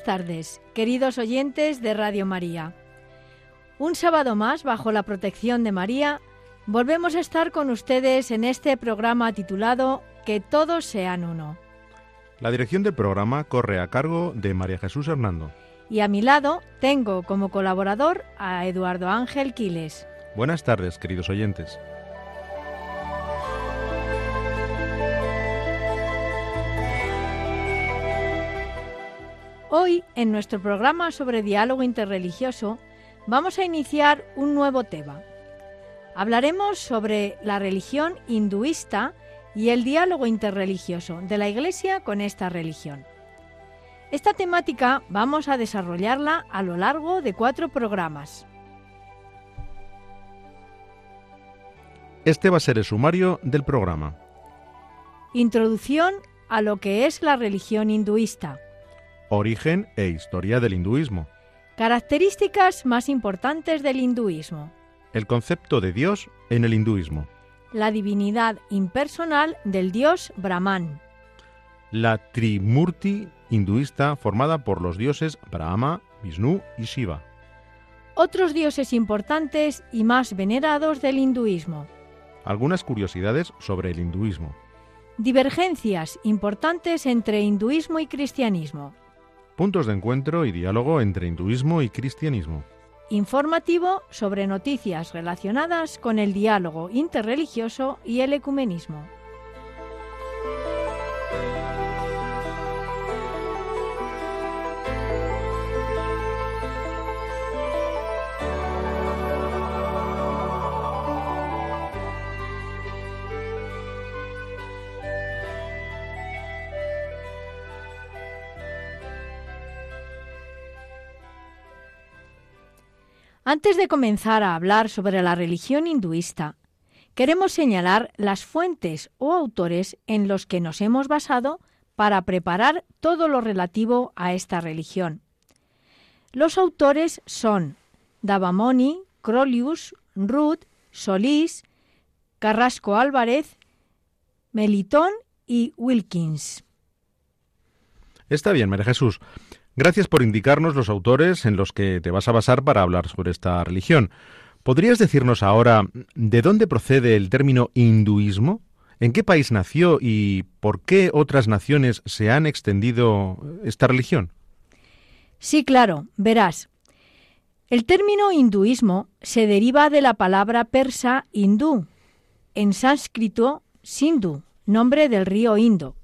Buenas tardes, queridos oyentes de Radio María. Un sábado más, bajo la protección de María, volvemos a estar con ustedes en este programa titulado Que todos sean uno. La dirección del programa corre a cargo de María Jesús Hernando. Y a mi lado tengo como colaborador a Eduardo Ángel Quiles. Buenas tardes, queridos oyentes. Hoy, en nuestro programa sobre diálogo interreligioso, vamos a iniciar un nuevo tema. Hablaremos sobre la religión hinduista y el diálogo interreligioso de la Iglesia con esta religión. Esta temática vamos a desarrollarla a lo largo de cuatro programas. Este va a ser el sumario del programa. Introducción a lo que es la religión hinduista. Origen e historia del hinduismo. Características más importantes del hinduismo. El concepto de Dios en el hinduismo. La divinidad impersonal del dios Brahman. La Trimurti hinduista formada por los dioses Brahma, Vishnu y Shiva. Otros dioses importantes y más venerados del hinduismo. Algunas curiosidades sobre el hinduismo. Divergencias importantes entre hinduismo y cristianismo. Puntos de encuentro y diálogo entre hinduismo y cristianismo. Informativo sobre noticias relacionadas con el diálogo interreligioso y el ecumenismo. Antes de comenzar a hablar sobre la religión hinduista, queremos señalar las fuentes o autores en los que nos hemos basado para preparar todo lo relativo a esta religión. Los autores son Davamoni, Crolius, Ruth, Solís, Carrasco Álvarez, Melitón y Wilkins. Está bien, María Jesús. Gracias por indicarnos los autores en los que te vas a basar para hablar sobre esta religión. ¿Podrías decirnos ahora de dónde procede el término hinduismo? ¿En qué país nació y por qué otras naciones se han extendido esta religión? Sí, claro, verás. El término hinduismo se deriva de la palabra persa hindú, en sánscrito Sindhu, nombre del río Indo,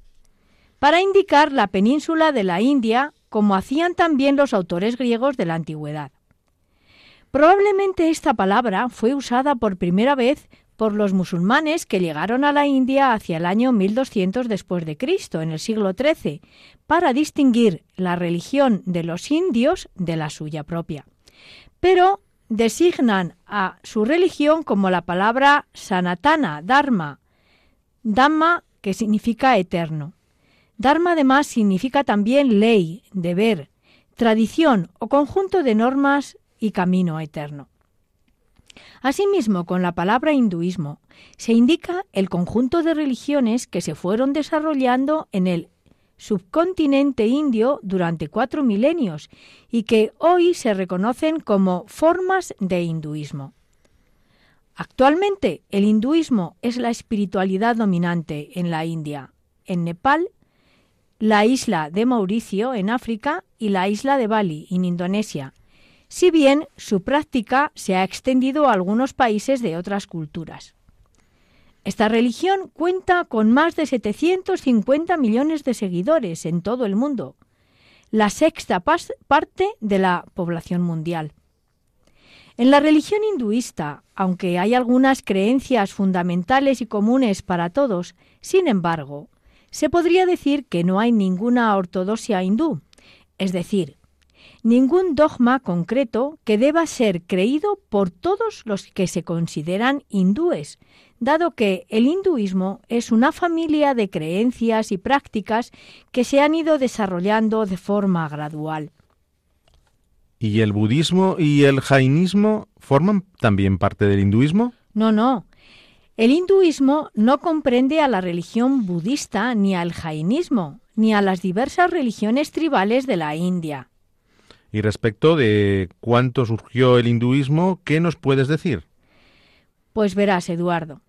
para indicar la península de la India como hacían también los autores griegos de la antigüedad. Probablemente esta palabra fue usada por primera vez por los musulmanes que llegaron a la India hacia el año 1200 después de Cristo, en el siglo XIII, para distinguir la religión de los indios de la suya propia. Pero designan a su religión como la palabra sanatana, dharma, dhamma que significa eterno. Dharma además significa también ley, deber, tradición o conjunto de normas y camino eterno. Asimismo, con la palabra hinduismo se indica el conjunto de religiones que se fueron desarrollando en el subcontinente indio durante cuatro milenios y que hoy se reconocen como formas de hinduismo. Actualmente el hinduismo es la espiritualidad dominante en la India, en Nepal la isla de Mauricio en África y la isla de Bali en Indonesia, si bien su práctica se ha extendido a algunos países de otras culturas. Esta religión cuenta con más de 750 millones de seguidores en todo el mundo, la sexta parte de la población mundial. En la religión hinduista, aunque hay algunas creencias fundamentales y comunes para todos, sin embargo, se podría decir que no hay ninguna ortodoxia hindú, es decir, ningún dogma concreto que deba ser creído por todos los que se consideran hindúes, dado que el hinduismo es una familia de creencias y prácticas que se han ido desarrollando de forma gradual. ¿Y el budismo y el jainismo forman también parte del hinduismo? No, no. El hinduismo no comprende a la religión budista ni al jainismo, ni a las diversas religiones tribales de la India. Y respecto de cuánto surgió el hinduismo, ¿qué nos puedes decir? Pues verás, Eduardo.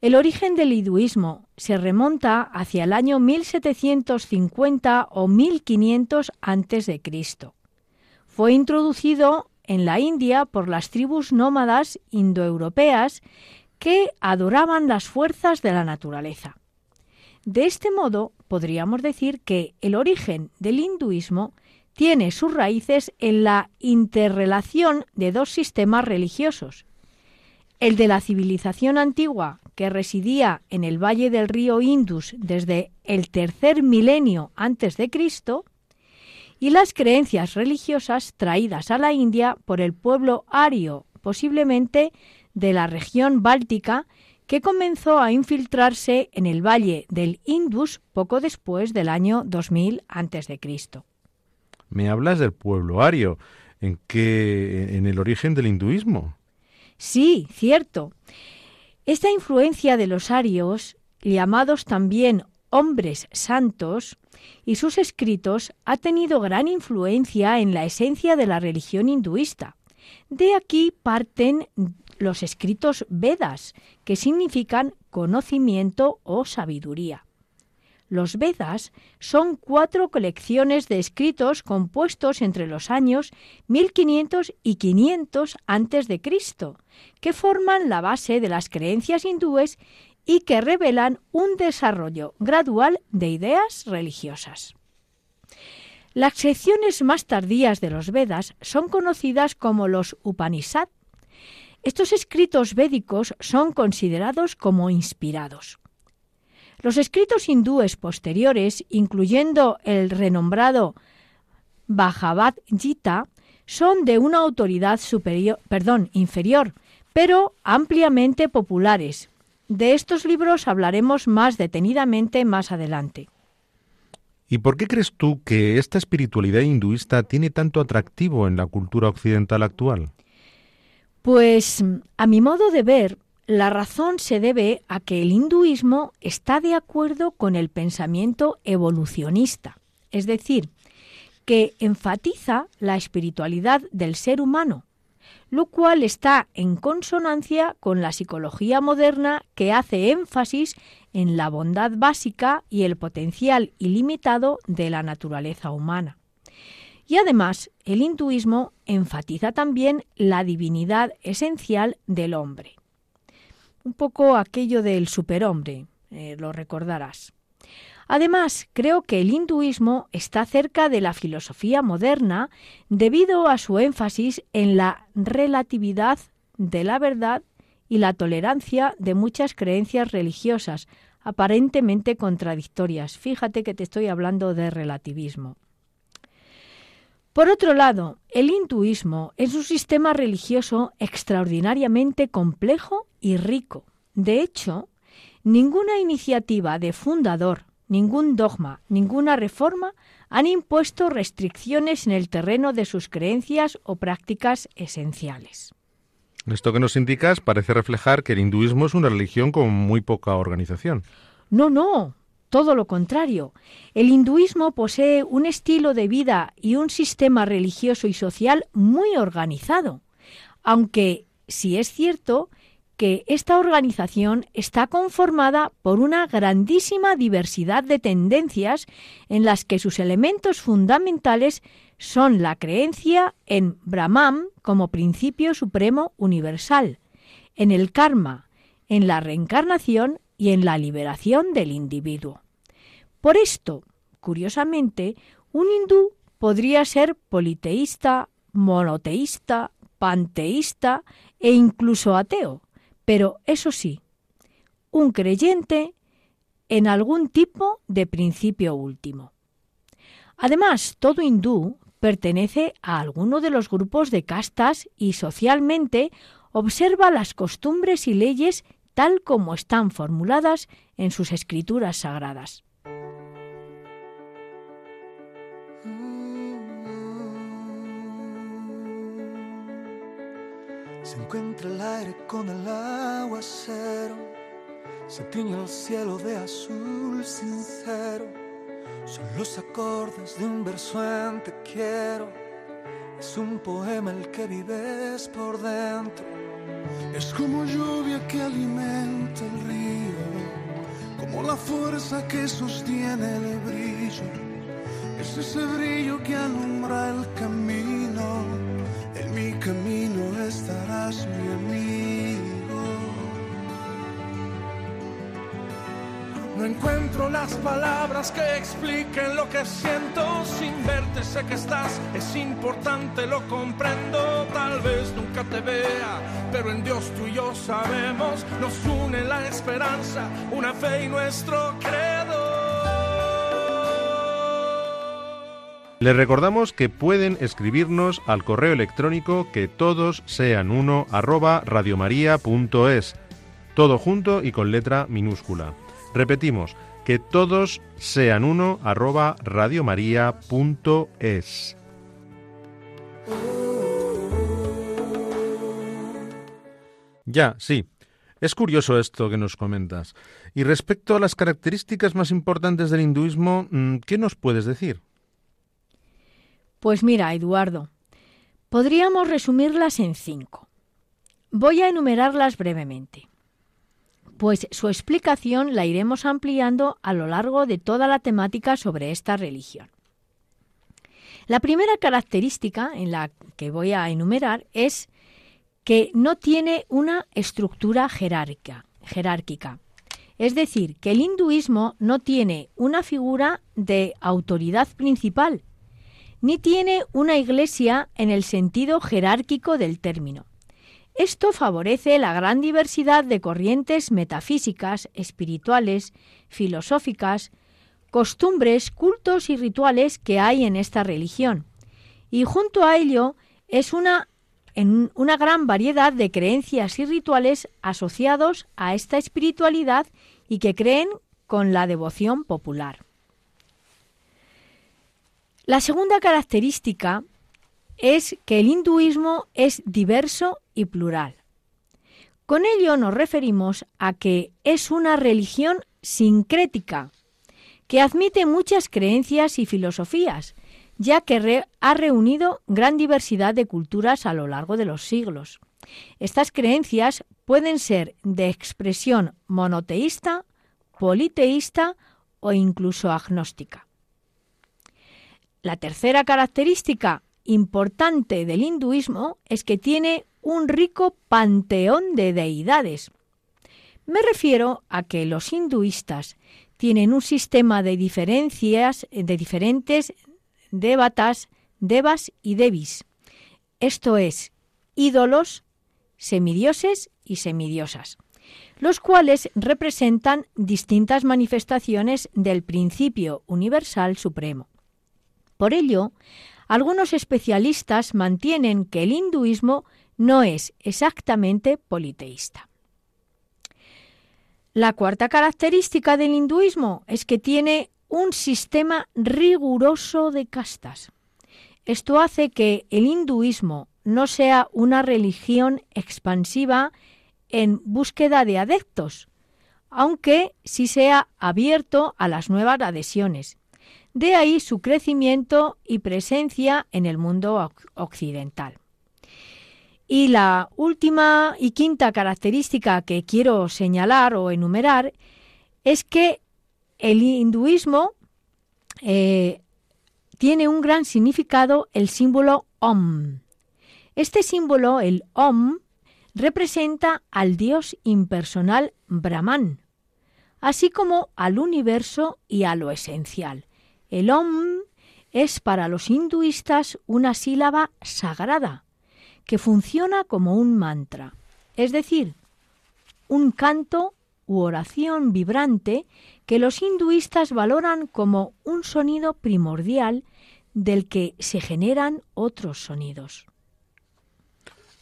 El origen del hinduismo se remonta hacia el año 1750 o 1500 a.C. Fue introducido en la India por las tribus nómadas indoeuropeas que adoraban las fuerzas de la naturaleza. De este modo, podríamos decir que el origen del hinduismo tiene sus raíces en la interrelación de dos sistemas religiosos, el de la civilización antigua que residía en el valle del río Indus desde el tercer milenio antes de Cristo, y las creencias religiosas traídas a la India por el pueblo ario, posiblemente de la región báltica que comenzó a infiltrarse en el valle del Indus poco después del año 2000 a.C. Me hablas del pueblo ario, ¿en qué en el origen del hinduismo? Sí, cierto. Esta influencia de los arios, llamados también hombres santos, y sus escritos ha tenido gran influencia en la esencia de la religión hinduista. De aquí parten los escritos Vedas, que significan conocimiento o sabiduría. Los Vedas son cuatro colecciones de escritos compuestos entre los años 1500 y 500 a.C., que forman la base de las creencias hindúes y que revelan un desarrollo gradual de ideas religiosas. Las secciones más tardías de los Vedas son conocidas como los Upanishad estos escritos védicos son considerados como inspirados. Los escritos hindúes posteriores, incluyendo el renombrado Bhagavad Gita, son de una autoridad superior, inferior, pero ampliamente populares. De estos libros hablaremos más detenidamente más adelante. ¿Y por qué crees tú que esta espiritualidad hinduista tiene tanto atractivo en la cultura occidental actual? Pues a mi modo de ver, la razón se debe a que el hinduismo está de acuerdo con el pensamiento evolucionista, es decir, que enfatiza la espiritualidad del ser humano, lo cual está en consonancia con la psicología moderna que hace énfasis en la bondad básica y el potencial ilimitado de la naturaleza humana. Y además, el hinduismo enfatiza también la divinidad esencial del hombre. Un poco aquello del superhombre, eh, lo recordarás. Además, creo que el hinduismo está cerca de la filosofía moderna debido a su énfasis en la relatividad de la verdad y la tolerancia de muchas creencias religiosas aparentemente contradictorias. Fíjate que te estoy hablando de relativismo. Por otro lado, el hinduismo es un sistema religioso extraordinariamente complejo y rico. De hecho, ninguna iniciativa de fundador, ningún dogma, ninguna reforma han impuesto restricciones en el terreno de sus creencias o prácticas esenciales. Esto que nos indicas parece reflejar que el hinduismo es una religión con muy poca organización. No, no, todo lo contrario, el hinduismo posee un estilo de vida y un sistema religioso y social muy organizado, aunque sí es cierto que esta organización está conformada por una grandísima diversidad de tendencias en las que sus elementos fundamentales son la creencia en Brahman como principio supremo universal, en el karma, en la reencarnación y en la liberación del individuo. Por esto, curiosamente, un hindú podría ser politeísta, monoteísta, panteísta e incluso ateo, pero eso sí, un creyente en algún tipo de principio último. Además, todo hindú pertenece a alguno de los grupos de castas y socialmente observa las costumbres y leyes tal como están formuladas en sus escrituras sagradas. Se encuentra el aire con el aguacero, se tiñe el cielo de azul sincero. Son los acordes de un verso en te quiero. Es un poema el que vives por dentro. Es como lluvia que alimenta el río, como la fuerza que sostiene el brillo. Es ese brillo que alumbra el camino. En mi camino estarás mi amigo. No encuentro las palabras que expliquen lo que siento sin verte. Sé que estás, es importante, lo comprendo. Tal vez nunca te vea, pero en Dios tú y yo sabemos. Nos une la esperanza, una fe y nuestro credo. Les recordamos que pueden escribirnos al correo electrónico que todos sean uno arroba radiomaria.es, todo junto y con letra minúscula. Repetimos, que todos sean uno arroba radiomaria.es. Ya, sí. Es curioso esto que nos comentas. Y respecto a las características más importantes del hinduismo, mm, ¿qué nos puedes decir? Pues mira, Eduardo, podríamos resumirlas en cinco. Voy a enumerarlas brevemente, pues su explicación la iremos ampliando a lo largo de toda la temática sobre esta religión. La primera característica en la que voy a enumerar es que no tiene una estructura jerárquica, jerárquica. Es decir, que el hinduismo no tiene una figura de autoridad principal, ni tiene una iglesia en el sentido jerárquico del término. Esto favorece la gran diversidad de corrientes metafísicas, espirituales, filosóficas, costumbres, cultos y rituales que hay en esta religión. Y junto a ello es una, una gran variedad de creencias y rituales asociados a esta espiritualidad y que creen con la devoción popular. La segunda característica es que el hinduismo es diverso y plural. Con ello nos referimos a que es una religión sincrética, que admite muchas creencias y filosofías, ya que ha reunido gran diversidad de culturas a lo largo de los siglos. Estas creencias pueden ser de expresión monoteísta, politeísta o incluso agnóstica. La tercera característica importante del hinduismo es que tiene un rico panteón de deidades. Me refiero a que los hinduistas tienen un sistema de diferencias de diferentes devatas, devas y devis. Esto es, ídolos, semidioses y semidiosas, los cuales representan distintas manifestaciones del principio universal supremo. Por ello, algunos especialistas mantienen que el hinduismo no es exactamente politeísta. La cuarta característica del hinduismo es que tiene un sistema riguroso de castas. Esto hace que el hinduismo no sea una religión expansiva en búsqueda de adeptos, aunque sí sea abierto a las nuevas adhesiones, de ahí su crecimiento y presencia en el mundo occidental. Y la última y quinta característica que quiero señalar o enumerar es que el hinduismo eh, tiene un gran significado el símbolo Om. Este símbolo, el Om, representa al Dios impersonal Brahman, así como al universo y a lo esencial. El Om es para los hinduistas una sílaba sagrada que funciona como un mantra, es decir, un canto u oración vibrante que los hinduistas valoran como un sonido primordial del que se generan otros sonidos.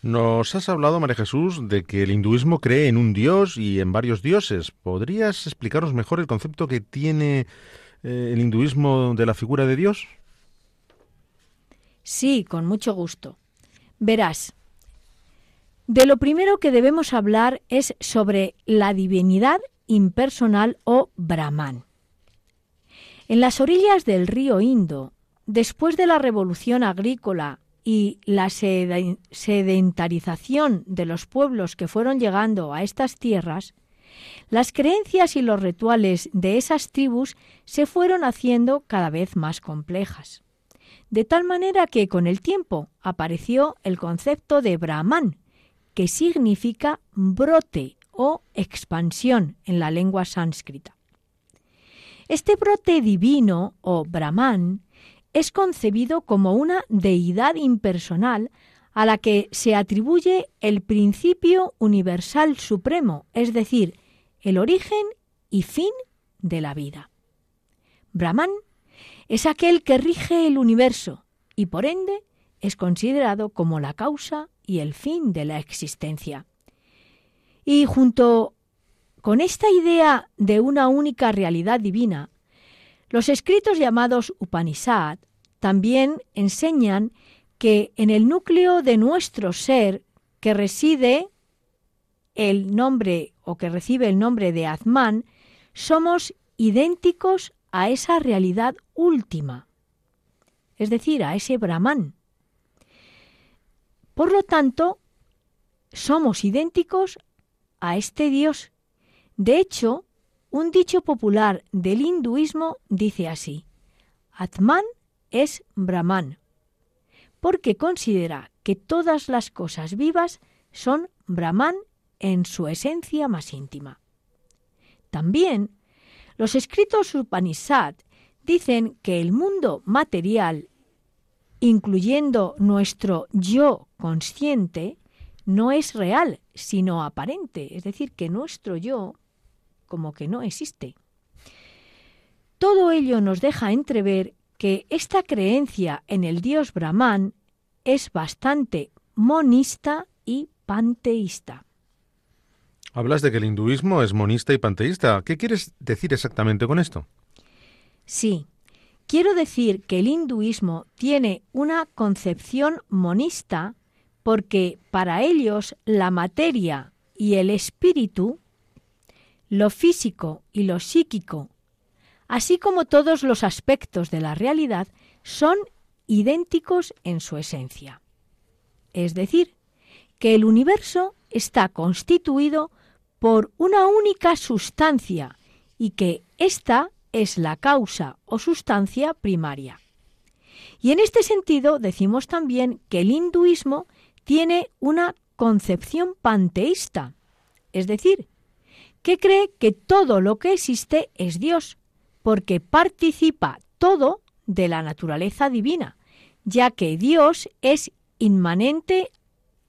Nos has hablado, María Jesús, de que el hinduismo cree en un dios y en varios dioses. ¿Podrías explicarnos mejor el concepto que tiene eh, el hinduismo de la figura de Dios? Sí, con mucho gusto. Verás, de lo primero que debemos hablar es sobre la divinidad impersonal o Brahman. En las orillas del río Indo, después de la revolución agrícola y la sedentarización de los pueblos que fueron llegando a estas tierras, las creencias y los rituales de esas tribus se fueron haciendo cada vez más complejas de tal manera que con el tiempo apareció el concepto de Brahman, que significa brote o expansión en la lengua sánscrita. Este brote divino o Brahman es concebido como una deidad impersonal a la que se atribuye el principio universal supremo, es decir, el origen y fin de la vida. Brahman es aquel que rige el universo y por ende es considerado como la causa y el fin de la existencia. Y junto con esta idea de una única realidad divina, los escritos llamados Upanishad también enseñan que en el núcleo de nuestro ser, que reside el nombre o que recibe el nombre de Atman, somos idénticos a esa realidad última, es decir, a ese Brahman. Por lo tanto, somos idénticos a este Dios. De hecho, un dicho popular del hinduismo dice así, Atman es Brahman, porque considera que todas las cosas vivas son Brahman en su esencia más íntima. También los escritos Upanishad dicen que el mundo material, incluyendo nuestro yo consciente, no es real, sino aparente, es decir, que nuestro yo como que no existe. Todo ello nos deja entrever que esta creencia en el dios Brahman es bastante monista y panteísta. Hablas de que el hinduismo es monista y panteísta. ¿Qué quieres decir exactamente con esto? Sí, quiero decir que el hinduismo tiene una concepción monista porque para ellos la materia y el espíritu, lo físico y lo psíquico, así como todos los aspectos de la realidad, son idénticos en su esencia. Es decir, que el universo está constituido por una única sustancia y que ésta es la causa o sustancia primaria. Y en este sentido decimos también que el hinduismo tiene una concepción panteísta, es decir, que cree que todo lo que existe es Dios, porque participa todo de la naturaleza divina, ya que Dios es inmanente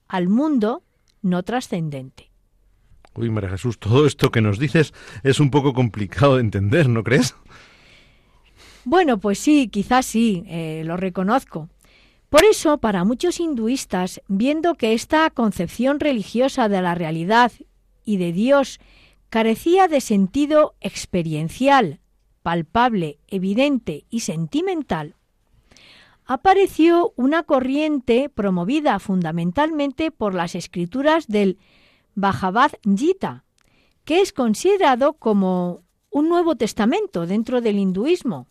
al mundo, no trascendente. Uy, María Jesús, todo esto que nos dices es un poco complicado de entender, ¿no crees? Bueno, pues sí, quizás sí, eh, lo reconozco. Por eso, para muchos hinduistas, viendo que esta concepción religiosa de la realidad y de Dios carecía de sentido experiencial, palpable, evidente y sentimental, apareció una corriente promovida fundamentalmente por las escrituras del Bhagavad Gita, que es considerado como un Nuevo Testamento dentro del hinduismo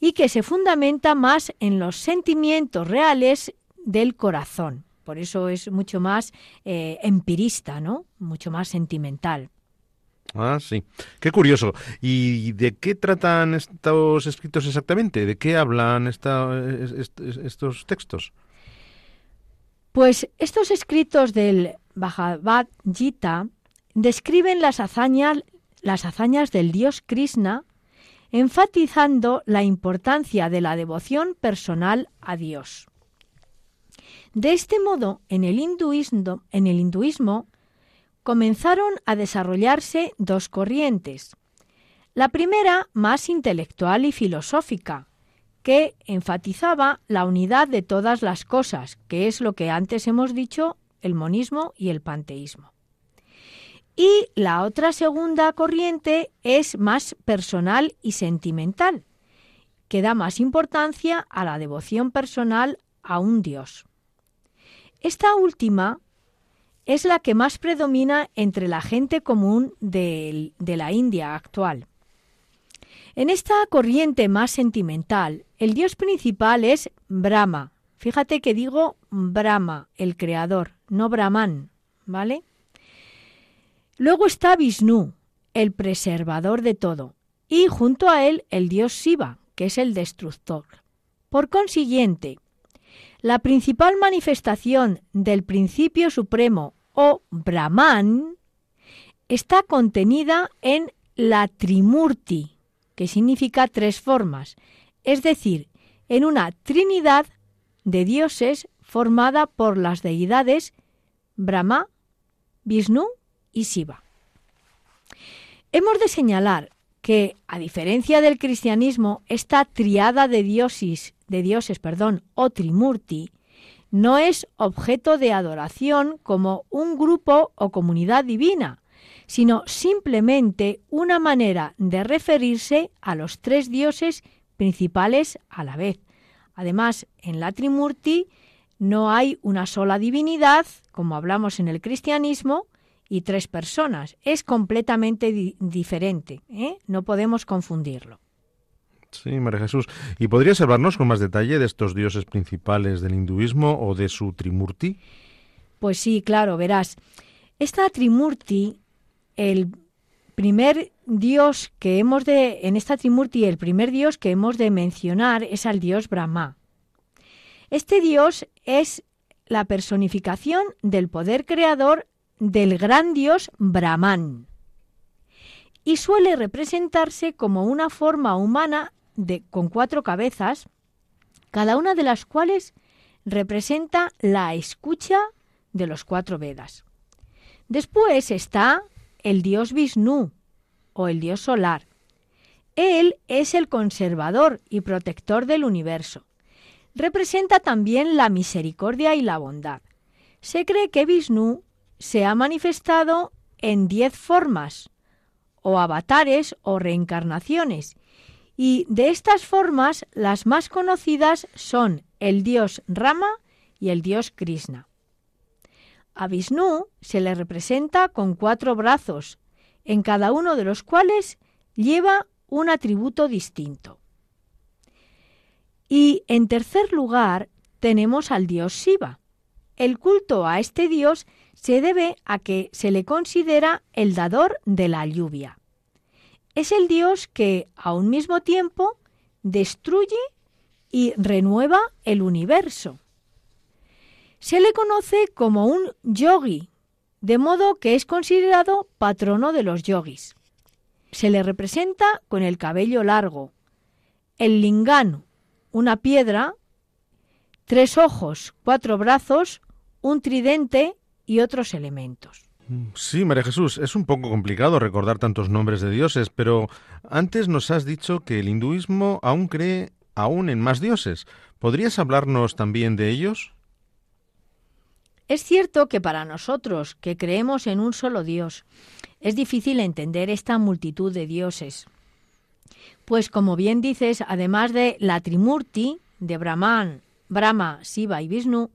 y que se fundamenta más en los sentimientos reales del corazón. Por eso es mucho más eh, empirista, ¿no? Mucho más sentimental. Ah, sí. Qué curioso. ¿Y de qué tratan estos escritos exactamente? ¿De qué hablan estos textos? Pues estos escritos del Bhagavad Gita describen las hazañas, las hazañas del dios Krishna, enfatizando la importancia de la devoción personal a Dios. De este modo, en el hinduismo, en el hinduismo comenzaron a desarrollarse dos corrientes. La primera, más intelectual y filosófica, que enfatizaba la unidad de todas las cosas, que es lo que antes hemos dicho, el monismo y el panteísmo. Y la otra segunda corriente es más personal y sentimental, que da más importancia a la devoción personal a un Dios. Esta última es la que más predomina entre la gente común de, de la India actual. En esta corriente más sentimental, el dios principal es Brahma. Fíjate que digo Brahma, el creador, no Brahman, ¿vale? Luego está Vishnu, el preservador de todo, y junto a él el dios Shiva, que es el destructor. Por consiguiente, la principal manifestación del principio supremo o Brahman está contenida en la Trimurti, que significa tres formas, es decir, en una trinidad de dioses formada por las deidades Brahma, Vishnu y Shiva. Hemos de señalar que, a diferencia del cristianismo, esta triada de dioses, de dioses, perdón, o trimurti, no es objeto de adoración como un grupo o comunidad divina, sino simplemente una manera de referirse a los tres dioses principales a la vez. Además, en la Trimurti no hay una sola divinidad, como hablamos en el cristianismo, y tres personas. Es completamente diferente. ¿eh? No podemos confundirlo. Sí, María Jesús. ¿Y podrías hablarnos con más detalle de estos dioses principales del hinduismo o de su Trimurti? Pues sí, claro, verás. Esta Trimurti el primer dios que hemos de, en esta Trimurti, el primer dios que hemos de mencionar es al dios Brahma. Este dios es la personificación del poder creador del gran dios Brahman y suele representarse como una forma humana de, con cuatro cabezas, cada una de las cuales representa la escucha de los cuatro Vedas. Después está el dios Vishnu o el dios solar. Él es el conservador y protector del universo. Representa también la misericordia y la bondad. Se cree que Vishnu se ha manifestado en diez formas, o avatares o reencarnaciones, y de estas formas las más conocidas son el dios Rama y el dios Krishna. A Vishnu se le representa con cuatro brazos, en cada uno de los cuales lleva un atributo distinto. Y en tercer lugar tenemos al dios Shiva. El culto a este dios se debe a que se le considera el dador de la lluvia. Es el dios que a un mismo tiempo destruye y renueva el universo. Se le conoce como un yogi, de modo que es considerado patrono de los yogis. Se le representa con el cabello largo, el lingam, una piedra, tres ojos, cuatro brazos, un tridente y otros elementos. Sí, María Jesús, es un poco complicado recordar tantos nombres de dioses, pero antes nos has dicho que el hinduismo aún cree aún en más dioses. ¿Podrías hablarnos también de ellos? Es cierto que para nosotros, que creemos en un solo Dios, es difícil entender esta multitud de dioses. Pues como bien dices, además de la Trimurti, de Brahman, Brahma, Shiva y Vishnu,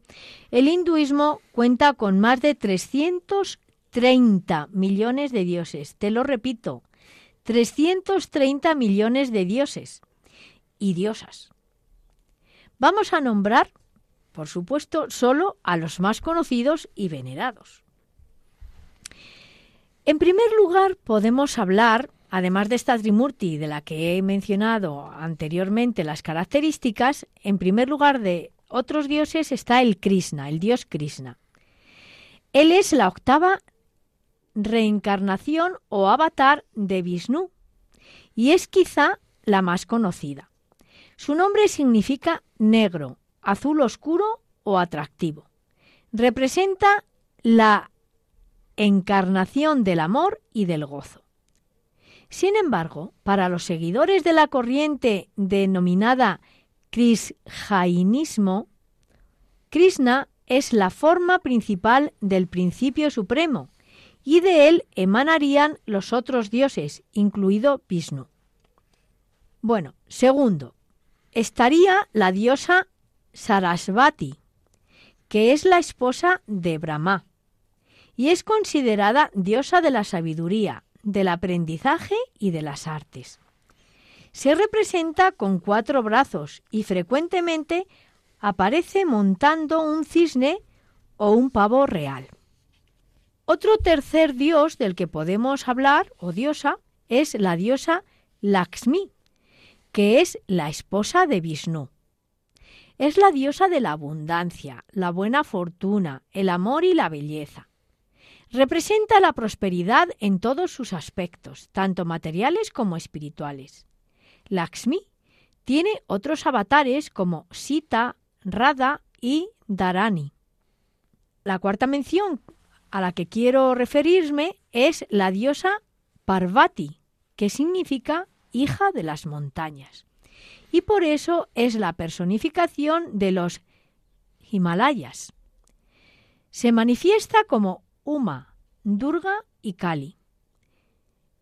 el hinduismo cuenta con más de 330 millones de dioses. Te lo repito, 330 millones de dioses y diosas. Vamos a nombrar por supuesto, solo a los más conocidos y venerados. En primer lugar, podemos hablar, además de esta Trimurti de la que he mencionado anteriormente las características, en primer lugar de otros dioses está el Krishna, el dios Krishna. Él es la octava reencarnación o avatar de Vishnu y es quizá la más conocida. Su nombre significa negro azul oscuro o atractivo. Representa la encarnación del amor y del gozo. Sin embargo, para los seguidores de la corriente denominada Krisjainismo, Krishna es la forma principal del principio supremo, y de él emanarían los otros dioses, incluido Vishnu. Bueno, segundo, estaría la diosa Sarasvati, que es la esposa de Brahma, y es considerada diosa de la sabiduría, del aprendizaje y de las artes. Se representa con cuatro brazos y frecuentemente aparece montando un cisne o un pavo real. Otro tercer dios del que podemos hablar, o diosa, es la diosa Lakshmi, que es la esposa de Vishnu. Es la diosa de la abundancia, la buena fortuna, el amor y la belleza. Representa la prosperidad en todos sus aspectos, tanto materiales como espirituales. Lakshmi tiene otros avatares como Sita, Radha y Dharani. La cuarta mención a la que quiero referirme es la diosa Parvati, que significa hija de las montañas. Y por eso es la personificación de los Himalayas. Se manifiesta como Uma, Durga y Kali.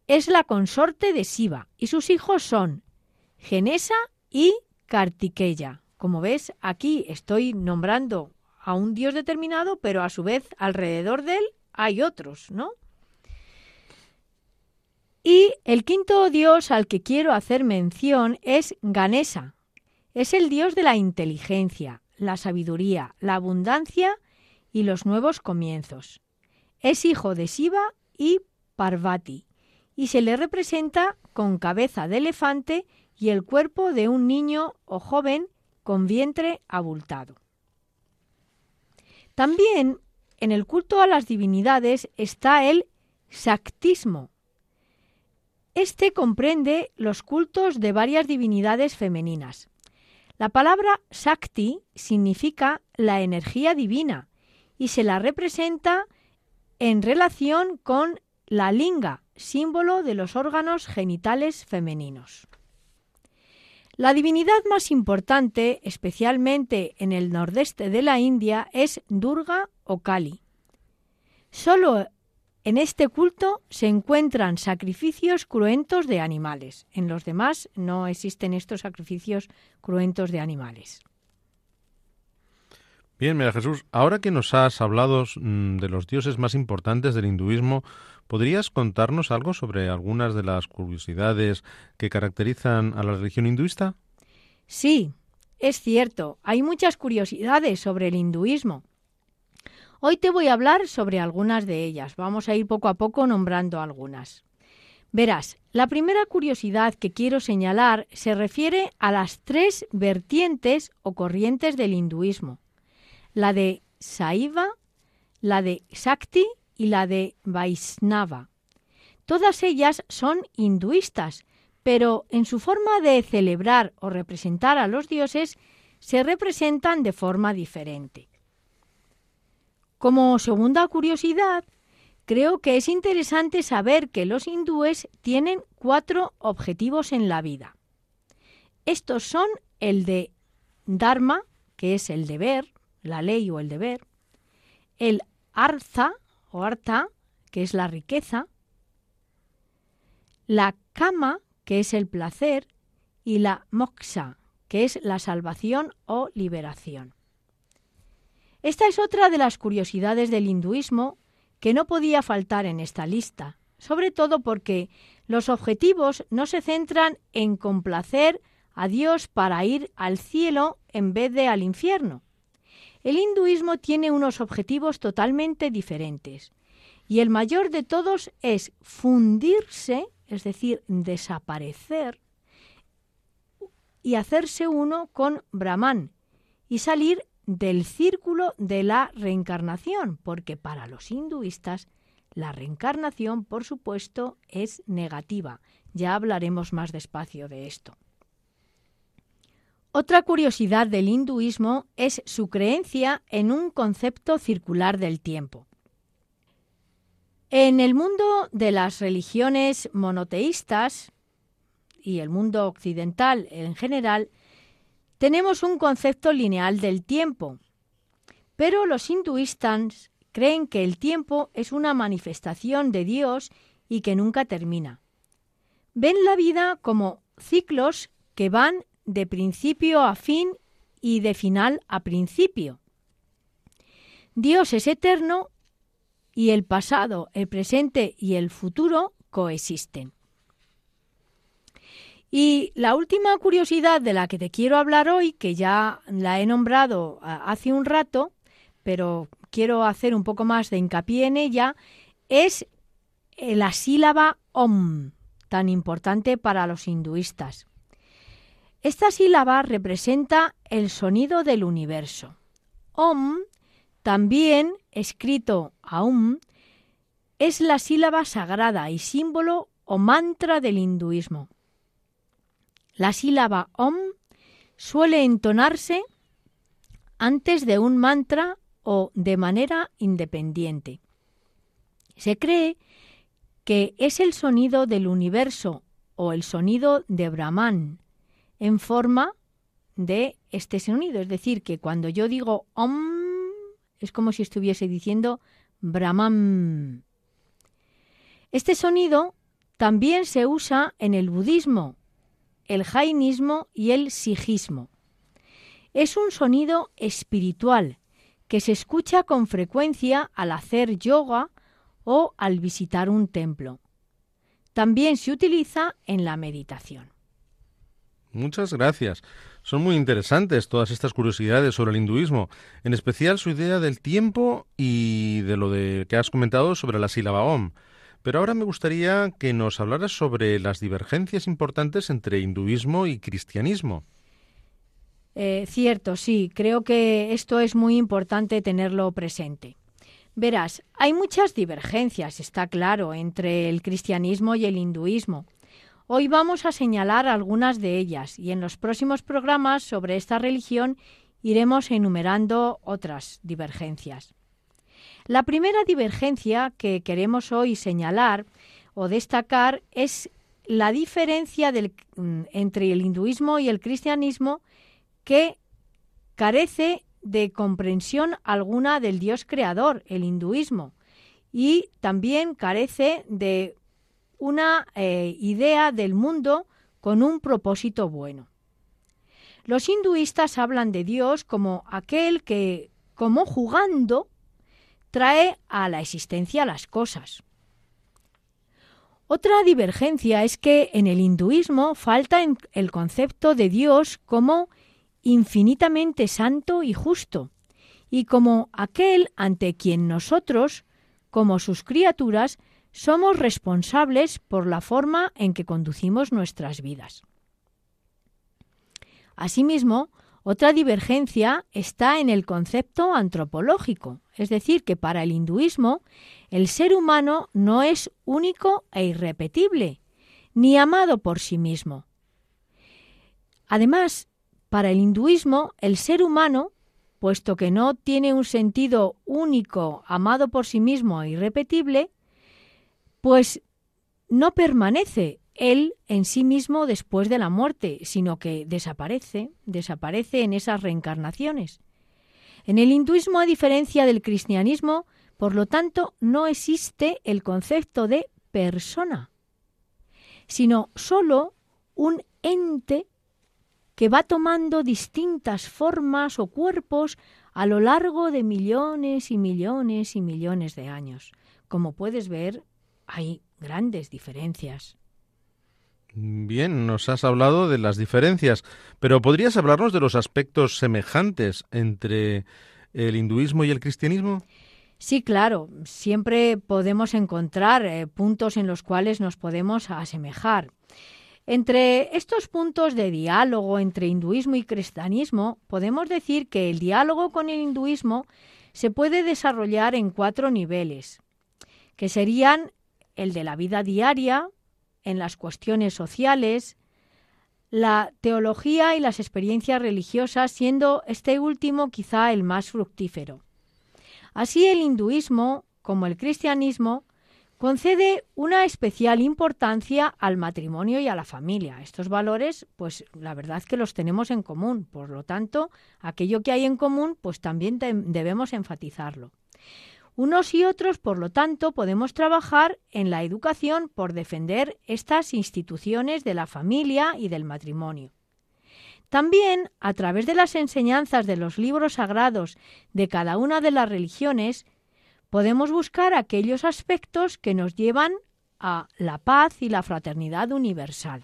Es la consorte de Siva y sus hijos son Genesa y Kartikeya. Como ves, aquí estoy nombrando a un dios determinado, pero a su vez alrededor de él hay otros, ¿no? Y el quinto dios al que quiero hacer mención es Ganesa. Es el dios de la inteligencia, la sabiduría, la abundancia y los nuevos comienzos. Es hijo de Shiva y Parvati y se le representa con cabeza de elefante y el cuerpo de un niño o joven con vientre abultado. También en el culto a las divinidades está el Shaktismo. Este comprende los cultos de varias divinidades femeninas. La palabra Shakti significa la energía divina y se la representa en relación con la linga, símbolo de los órganos genitales femeninos. La divinidad más importante, especialmente en el nordeste de la India, es Durga o Kali. Solo en este culto se encuentran sacrificios cruentos de animales. En los demás no existen estos sacrificios cruentos de animales. Bien, mira Jesús, ahora que nos has hablado mm, de los dioses más importantes del hinduismo, ¿podrías contarnos algo sobre algunas de las curiosidades que caracterizan a la religión hinduista? Sí, es cierto, hay muchas curiosidades sobre el hinduismo. Hoy te voy a hablar sobre algunas de ellas. Vamos a ir poco a poco nombrando algunas. Verás, la primera curiosidad que quiero señalar se refiere a las tres vertientes o corrientes del hinduismo la de Saiva, la de Shakti y la de Vaisnava. Todas ellas son hinduistas, pero en su forma de celebrar o representar a los dioses se representan de forma diferente. Como segunda curiosidad, creo que es interesante saber que los hindúes tienen cuatro objetivos en la vida. Estos son el de Dharma, que es el deber, la ley o el deber, el arza o arta, que es la riqueza, la kama, que es el placer, y la moksha, que es la salvación o liberación. Esta es otra de las curiosidades del hinduismo que no podía faltar en esta lista, sobre todo porque los objetivos no se centran en complacer a Dios para ir al cielo en vez de al infierno, el hinduismo tiene unos objetivos totalmente diferentes y el mayor de todos es fundirse, es decir, desaparecer y hacerse uno con Brahman y salir del círculo de la reencarnación, porque para los hinduistas la reencarnación, por supuesto, es negativa. Ya hablaremos más despacio de esto. Otra curiosidad del hinduismo es su creencia en un concepto circular del tiempo. En el mundo de las religiones monoteístas y el mundo occidental en general, tenemos un concepto lineal del tiempo, pero los hinduistas creen que el tiempo es una manifestación de Dios y que nunca termina. Ven la vida como ciclos que van de principio a fin y de final a principio. Dios es eterno y el pasado, el presente y el futuro coexisten. Y la última curiosidad de la que te quiero hablar hoy, que ya la he nombrado hace un rato, pero quiero hacer un poco más de hincapié en ella, es eh, la sílaba OM, tan importante para los hinduistas. Esta sílaba representa el sonido del universo. OM también, escrito Aum, es la sílaba sagrada y símbolo o mantra del hinduismo. La sílaba Om suele entonarse antes de un mantra o de manera independiente. Se cree que es el sonido del universo o el sonido de Brahman en forma de este sonido. Es decir, que cuando yo digo Om, es como si estuviese diciendo Brahman. Este sonido también se usa en el budismo, el jainismo y el sijismo. Es un sonido espiritual que se escucha con frecuencia al hacer yoga o al visitar un templo. También se utiliza en la meditación. Muchas gracias. Son muy interesantes todas estas curiosidades sobre el hinduismo, en especial su idea del tiempo y de lo de que has comentado sobre la sílaba Om. Pero ahora me gustaría que nos hablaras sobre las divergencias importantes entre hinduismo y cristianismo. Eh, cierto, sí, creo que esto es muy importante tenerlo presente. Verás, hay muchas divergencias, está claro, entre el cristianismo y el hinduismo. Hoy vamos a señalar algunas de ellas y en los próximos programas sobre esta religión iremos enumerando otras divergencias. La primera divergencia que queremos hoy señalar o destacar es la diferencia mm, entre el hinduismo y el cristianismo que carece de comprensión alguna del Dios creador, el hinduismo, y también carece de una eh, idea del mundo con un propósito bueno. Los hinduistas hablan de Dios como aquel que, como jugando, trae a la existencia las cosas. Otra divergencia es que en el hinduismo falta el concepto de Dios como infinitamente santo y justo, y como aquel ante quien nosotros, como sus criaturas, somos responsables por la forma en que conducimos nuestras vidas. Asimismo, otra divergencia está en el concepto antropológico, es decir, que para el hinduismo el ser humano no es único e irrepetible, ni amado por sí mismo. Además, para el hinduismo el ser humano, puesto que no tiene un sentido único, amado por sí mismo e irrepetible, pues no permanece él en sí mismo después de la muerte, sino que desaparece, desaparece en esas reencarnaciones. En el hinduismo, a diferencia del cristianismo, por lo tanto, no existe el concepto de persona, sino sólo un ente que va tomando distintas formas o cuerpos a lo largo de millones y millones y millones de años. Como puedes ver, hay grandes diferencias. Bien, nos has hablado de las diferencias, pero ¿podrías hablarnos de los aspectos semejantes entre el hinduismo y el cristianismo? Sí, claro, siempre podemos encontrar eh, puntos en los cuales nos podemos asemejar. Entre estos puntos de diálogo entre hinduismo y cristianismo, podemos decir que el diálogo con el hinduismo se puede desarrollar en cuatro niveles, que serían el de la vida diaria, en las cuestiones sociales, la teología y las experiencias religiosas, siendo este último quizá el más fructífero. Así el hinduismo, como el cristianismo, concede una especial importancia al matrimonio y a la familia. Estos valores, pues la verdad es que los tenemos en común, por lo tanto, aquello que hay en común, pues también debemos enfatizarlo. Unos y otros, por lo tanto, podemos trabajar en la educación por defender estas instituciones de la familia y del matrimonio. También, a través de las enseñanzas de los libros sagrados de cada una de las religiones, podemos buscar aquellos aspectos que nos llevan a la paz y la fraternidad universal.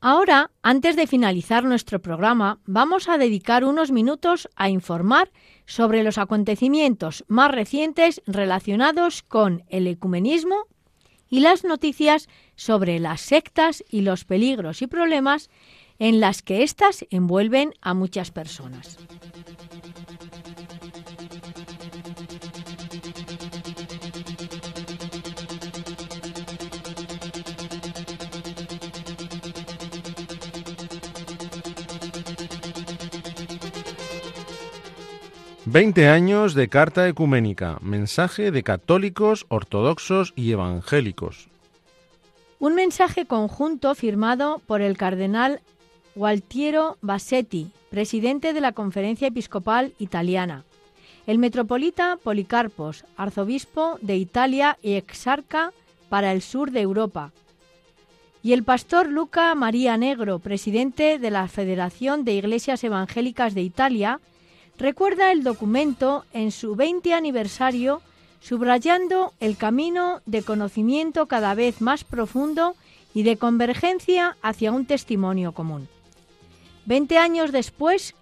Ahora, antes de finalizar nuestro programa, vamos a dedicar unos minutos a informar sobre los acontecimientos más recientes relacionados con el ecumenismo y las noticias sobre las sectas y los peligros y problemas en las que éstas envuelven a muchas personas. Veinte años de Carta Ecuménica, mensaje de católicos, ortodoxos y evangélicos. Un mensaje conjunto firmado por el cardenal Gualtiero Bassetti, presidente de la Conferencia Episcopal Italiana, el metropolita Policarpos, arzobispo de Italia y exarca para el sur de Europa, y el pastor Luca María Negro, presidente de la Federación de Iglesias Evangélicas de Italia, recuerda el documento en su 20 aniversario subrayando el camino de conocimiento cada vez más profundo y de convergencia hacia un testimonio común. Veinte años después,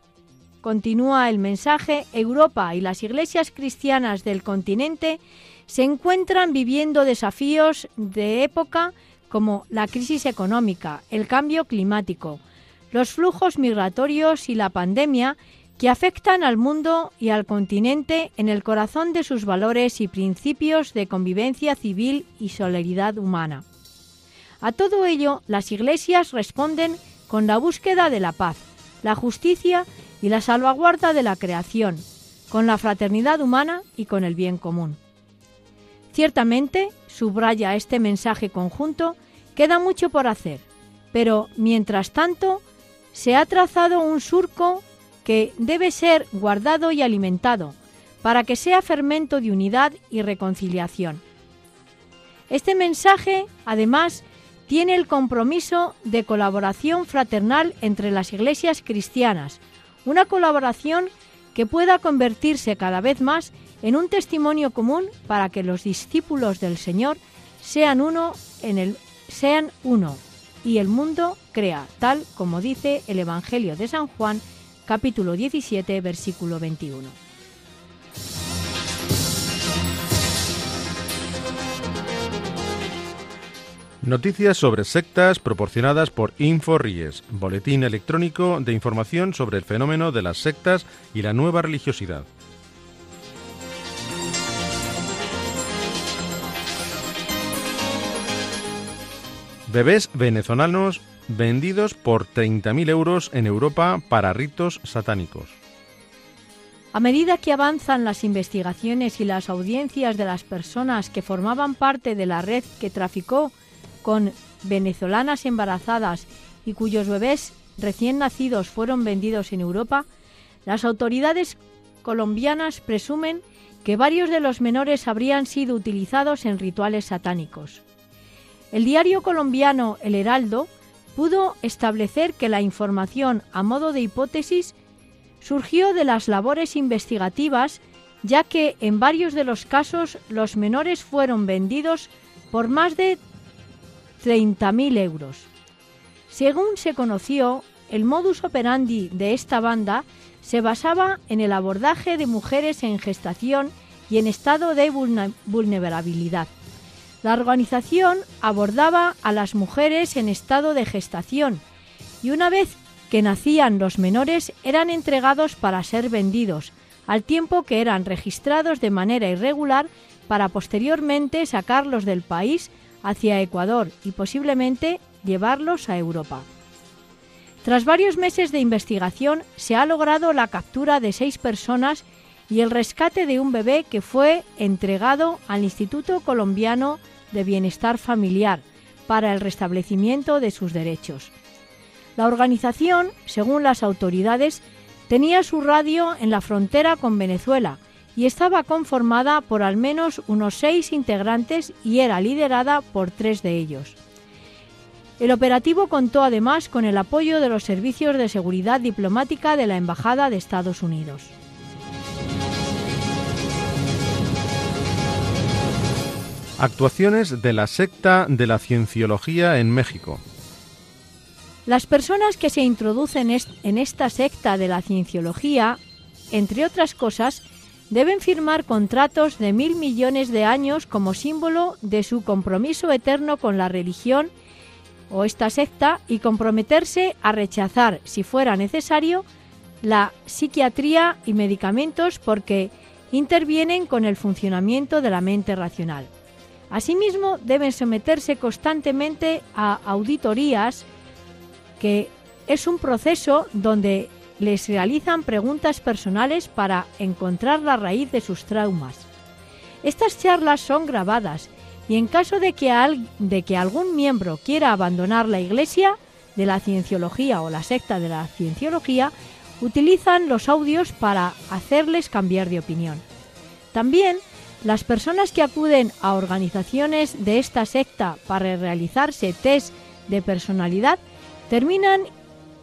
continúa el mensaje, Europa y las iglesias cristianas del continente se encuentran viviendo desafíos de época como la crisis económica, el cambio climático, los flujos migratorios y la pandemia que afectan al mundo y al continente en el corazón de sus valores y principios de convivencia civil y solidaridad humana. A todo ello, las iglesias responden con la búsqueda de la paz, la justicia y la salvaguarda de la creación, con la fraternidad humana y con el bien común. Ciertamente, subraya este mensaje conjunto, queda mucho por hacer, pero mientras tanto se ha trazado un surco que debe ser guardado y alimentado para que sea fermento de unidad y reconciliación. Este mensaje, además, tiene el compromiso de colaboración fraternal entre las iglesias cristianas, una colaboración que pueda convertirse cada vez más en un testimonio común para que los discípulos del Señor sean uno en el sean uno y el mundo crea, tal como dice el Evangelio de San Juan capítulo 17, versículo 21. Noticias sobre sectas proporcionadas por InfoRies, boletín electrónico de información sobre el fenómeno de las sectas y la nueva religiosidad. Bebés venezolanos vendidos por 30.000 euros en Europa para ritos satánicos. A medida que avanzan las investigaciones y las audiencias de las personas que formaban parte de la red que traficó con venezolanas embarazadas y cuyos bebés recién nacidos fueron vendidos en Europa, las autoridades colombianas presumen que varios de los menores habrían sido utilizados en rituales satánicos. El diario colombiano El Heraldo pudo establecer que la información a modo de hipótesis surgió de las labores investigativas, ya que en varios de los casos los menores fueron vendidos por más de 30.000 euros. Según se conoció, el modus operandi de esta banda se basaba en el abordaje de mujeres en gestación y en estado de vulnerabilidad. La organización abordaba a las mujeres en estado de gestación y una vez que nacían los menores eran entregados para ser vendidos, al tiempo que eran registrados de manera irregular para posteriormente sacarlos del país hacia Ecuador y posiblemente llevarlos a Europa. Tras varios meses de investigación se ha logrado la captura de seis personas y el rescate de un bebé que fue entregado al Instituto Colombiano de Bienestar Familiar para el restablecimiento de sus derechos. La organización, según las autoridades, tenía su radio en la frontera con Venezuela y estaba conformada por al menos unos seis integrantes y era liderada por tres de ellos. El operativo contó además con el apoyo de los servicios de seguridad diplomática de la Embajada de Estados Unidos. Actuaciones de la secta de la cienciología en México. Las personas que se introducen en esta secta de la cienciología, entre otras cosas, deben firmar contratos de mil millones de años como símbolo de su compromiso eterno con la religión o esta secta y comprometerse a rechazar, si fuera necesario, la psiquiatría y medicamentos porque intervienen con el funcionamiento de la mente racional. Asimismo, deben someterse constantemente a auditorías, que es un proceso donde les realizan preguntas personales para encontrar la raíz de sus traumas. Estas charlas son grabadas y en caso de que, de que algún miembro quiera abandonar la Iglesia de la Cienciología o la secta de la Cienciología, utilizan los audios para hacerles cambiar de opinión. También las personas que acuden a organizaciones de esta secta para realizarse test de personalidad terminan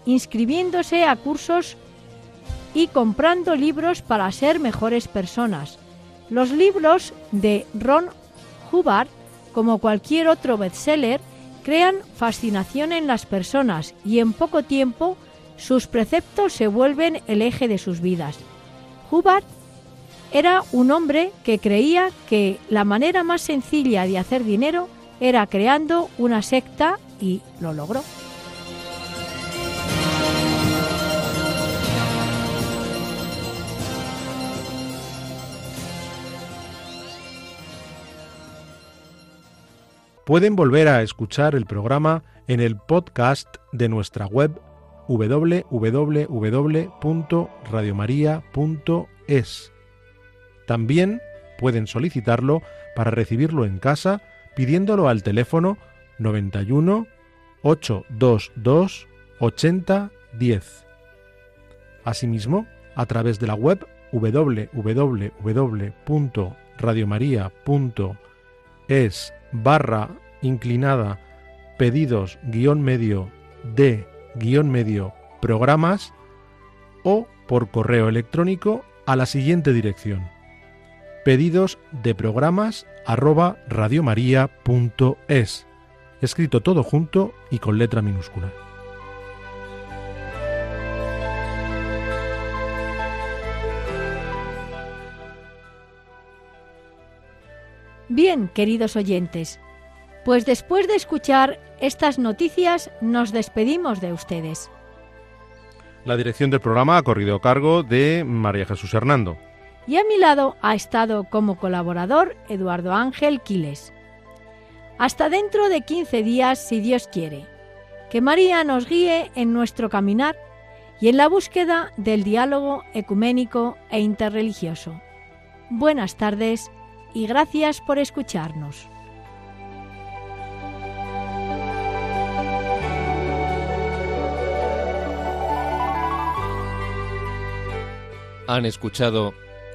inscribiéndose a cursos y comprando libros para ser mejores personas. Los libros de Ron Hubbard, como cualquier otro bestseller, crean fascinación en las personas y en poco tiempo sus preceptos se vuelven el eje de sus vidas. Hubbard era un hombre que creía que la manera más sencilla de hacer dinero era creando una secta y lo logró. Pueden volver a escuchar el programa en el podcast de nuestra web www.radiomaria.es. También pueden solicitarlo para recibirlo en casa pidiéndolo al teléfono 91 822 8010. Asimismo, a través de la web www.radiomaria.es barra inclinada pedidos guion medio de guion medio programas o por correo electrónico a la siguiente dirección pedidos de programas arroba radiomaria.es escrito todo junto y con letra minúscula. Bien, queridos oyentes, pues después de escuchar estas noticias nos despedimos de ustedes. La dirección del programa ha corrido a cargo de María Jesús Hernando y a mi lado ha estado como colaborador Eduardo Ángel Quiles. Hasta dentro de 15 días, si Dios quiere. Que María nos guíe en nuestro caminar y en la búsqueda del diálogo ecuménico e interreligioso. Buenas tardes y gracias por escucharnos. Han escuchado